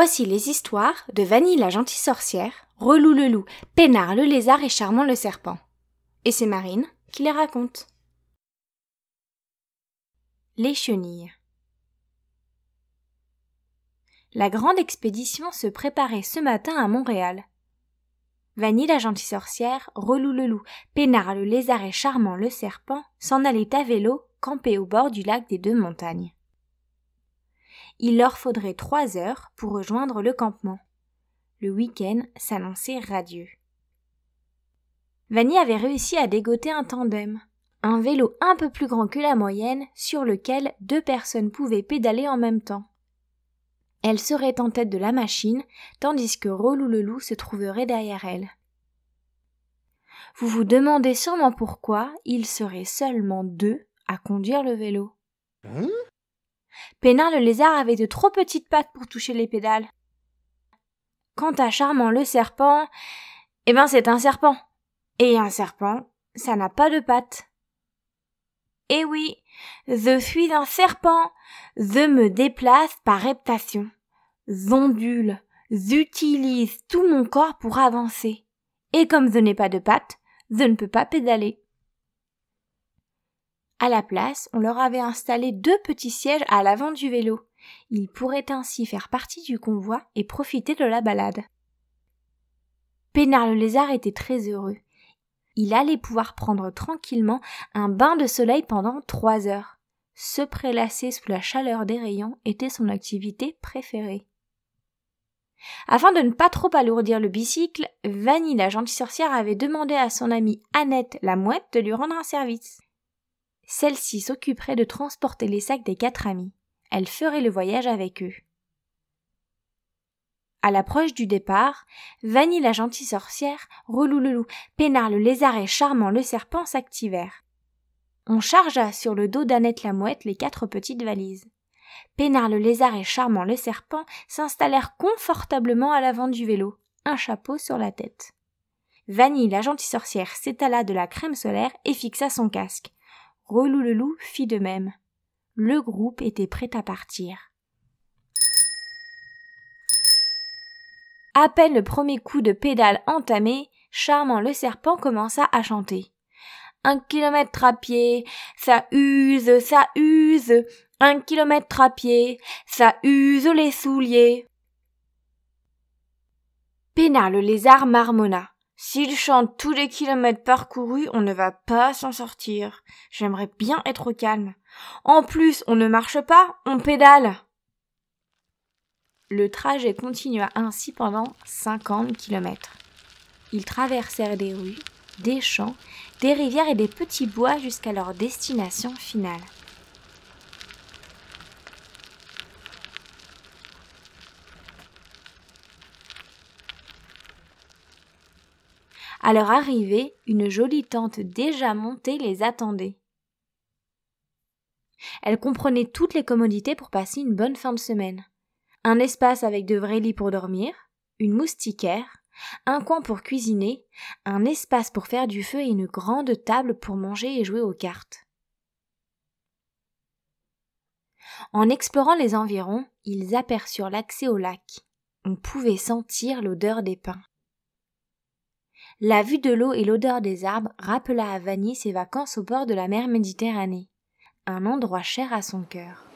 Voici les histoires de Vanille la gentille sorcière, Relou le loup, Pénard le lézard et Charmant le serpent. Et c'est Marine qui les raconte. Les chenilles. La grande expédition se préparait ce matin à Montréal. Vanille la gentille sorcière, Relou le loup, Pénard le lézard et Charmant le serpent s'en allaient à vélo camper au bord du lac des deux montagnes il leur faudrait trois heures pour rejoindre le campement. Le week-end s'annonçait radieux. Vanny avait réussi à dégoter un tandem, un vélo un peu plus grand que la moyenne sur lequel deux personnes pouvaient pédaler en même temps. Elle serait en tête de la machine, tandis que Rolou le loup se trouverait derrière elle. Vous vous demandez sûrement pourquoi il serait seulement deux à conduire le vélo. Hein? Pénin le lézard avait de trop petites pattes pour toucher les pédales. Quant à Charmant le serpent, eh ben c'est un serpent. Et un serpent, ça n'a pas de pattes. Eh oui, je suis un serpent, je me déplace par reptation. J'ondule, j'utilise tout mon corps pour avancer. Et comme je n'ai pas de pattes, je ne peux pas pédaler. À la place, on leur avait installé deux petits sièges à l'avant du vélo. Ils pourraient ainsi faire partie du convoi et profiter de la balade. Pénard le lézard était très heureux. Il allait pouvoir prendre tranquillement un bain de soleil pendant trois heures. Se prélasser sous la chaleur des rayons était son activité préférée. Afin de ne pas trop alourdir le bicycle, Vanille la gentille sorcière avait demandé à son amie Annette la mouette de lui rendre un service. Celle-ci s'occuperait de transporter les sacs des quatre amis. Elle ferait le voyage avec eux. À l'approche du départ, Vanille la gentille sorcière, Relou le loup, Pénard le lézard et Charmant le serpent s'activèrent. On chargea sur le dos d'Annette la mouette les quatre petites valises. Pénard le lézard et Charmant le serpent s'installèrent confortablement à l'avant du vélo, un chapeau sur la tête. Vanille la gentille sorcière s'étala de la crème solaire et fixa son casque. Relou le loup fit de même. Le groupe était prêt à partir. À peine le premier coup de pédale entamé, Charmant le serpent commença à chanter. Un kilomètre à pied, ça use, ça use. Un kilomètre à pied, ça use les souliers. Pénard le lézard marmonna. S'il chante tous les kilomètres parcourus, on ne va pas s'en sortir. J'aimerais bien être calme. En plus, on ne marche pas, on pédale. Le trajet continua ainsi pendant cinquante kilomètres. Ils traversèrent des rues, des champs, des rivières et des petits bois jusqu'à leur destination finale. À leur arrivée, une jolie tente déjà montée les attendait. Elle comprenait toutes les commodités pour passer une bonne fin de semaine. Un espace avec de vrais lits pour dormir, une moustiquaire, un coin pour cuisiner, un espace pour faire du feu et une grande table pour manger et jouer aux cartes. En explorant les environs, ils aperçurent l'accès au lac. On pouvait sentir l'odeur des pins. La vue de l'eau et l'odeur des arbres rappela à Vanny ses vacances au bord de la mer Méditerranée, un endroit cher à son cœur.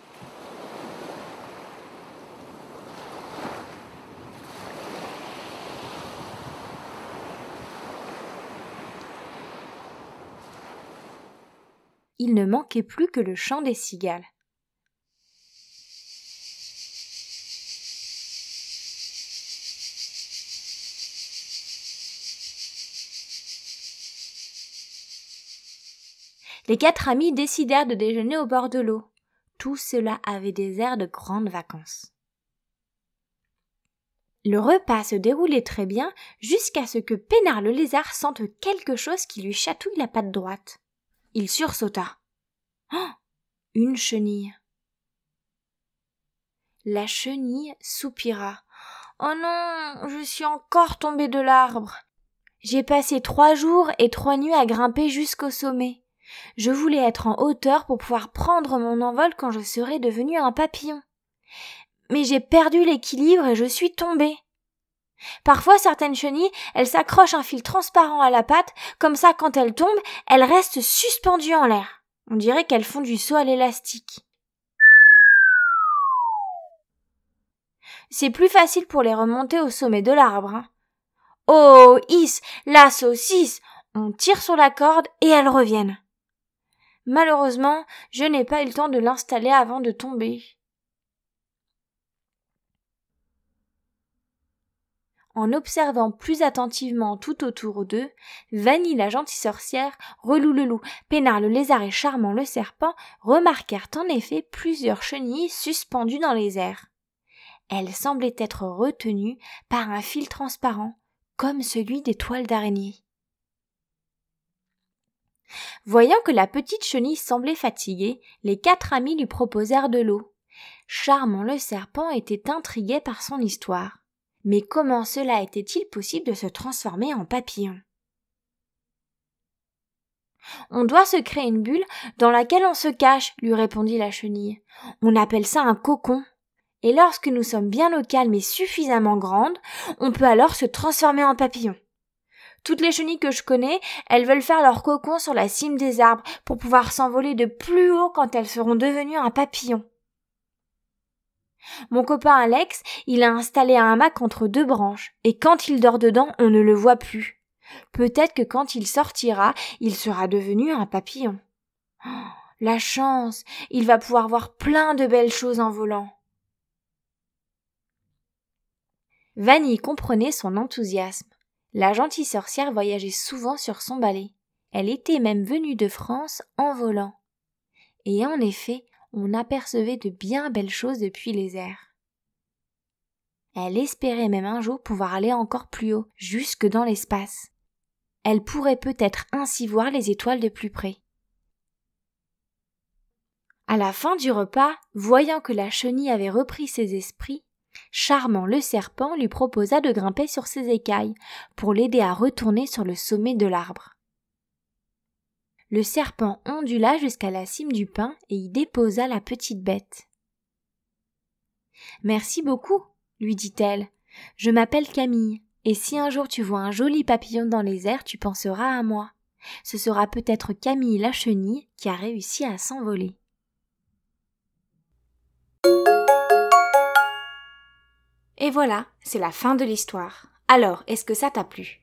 Il ne manquait plus que le chant des cigales. Les quatre amis décidèrent de déjeuner au bord de l'eau. Tout cela avait des airs de grandes vacances. Le repas se déroulait très bien jusqu'à ce que Pénard le lézard sente quelque chose qui lui chatouille la patte droite. Il sursauta. Oh Une chenille. La chenille soupira. Oh non, je suis encore tombée de l'arbre. J'ai passé trois jours et trois nuits à grimper jusqu'au sommet. Je voulais être en hauteur pour pouvoir prendre mon envol quand je serais devenu un papillon. mais j'ai perdu l'équilibre et je suis tombée. Parfois, certaines chenilles, elles s'accrochent un fil transparent à la patte, comme ça, quand elles tombent, elles restent suspendues en l'air. On dirait qu'elles font du saut à l'élastique. C'est plus facile pour les remonter au sommet de l'arbre. Hein. Oh, Is, la saucisse! On tire sur la corde et elles reviennent. Malheureusement, je n'ai pas eu le temps de l'installer avant de tomber. En observant plus attentivement tout autour d'eux, Vanille la gentille sorcière, Relou le loup, Pénard le lézard et Charmant le serpent remarquèrent en effet plusieurs chenilles suspendues dans les airs. Elles semblaient être retenues par un fil transparent, comme celui des toiles d'araignée. Voyant que la petite chenille semblait fatiguée, les quatre amis lui proposèrent de l'eau. Charmant le serpent était intrigué par son histoire. Mais comment cela était-il possible de se transformer en papillon? On doit se créer une bulle dans laquelle on se cache, lui répondit la chenille. On appelle ça un cocon. Et lorsque nous sommes bien au calme et suffisamment grandes, on peut alors se transformer en papillon. Toutes les chenilles que je connais, elles veulent faire leur cocon sur la cime des arbres pour pouvoir s'envoler de plus haut quand elles seront devenues un papillon. Mon copain Alex, il a installé un hamac entre deux branches, et quand il dort dedans, on ne le voit plus. Peut-être que quand il sortira, il sera devenu un papillon. Oh, la chance. Il va pouvoir voir plein de belles choses en volant. Vanille comprenait son enthousiasme. La gentille sorcière voyageait souvent sur son balai. Elle était même venue de France en volant. Et en effet, on apercevait de bien belles choses depuis les airs. Elle espérait même un jour pouvoir aller encore plus haut, jusque dans l'espace. Elle pourrait peut-être ainsi voir les étoiles de plus près. À la fin du repas, voyant que la chenille avait repris ses esprits, Charmant le serpent lui proposa de grimper sur ses écailles pour l'aider à retourner sur le sommet de l'arbre. Le serpent ondula jusqu'à la cime du pin et y déposa la petite bête. Merci beaucoup, lui dit-elle. Je m'appelle Camille, et si un jour tu vois un joli papillon dans les airs, tu penseras à moi. Ce sera peut-être Camille la chenille qui a réussi à s'envoler. Et voilà, c'est la fin de l'histoire. Alors, est-ce que ça t'a plu?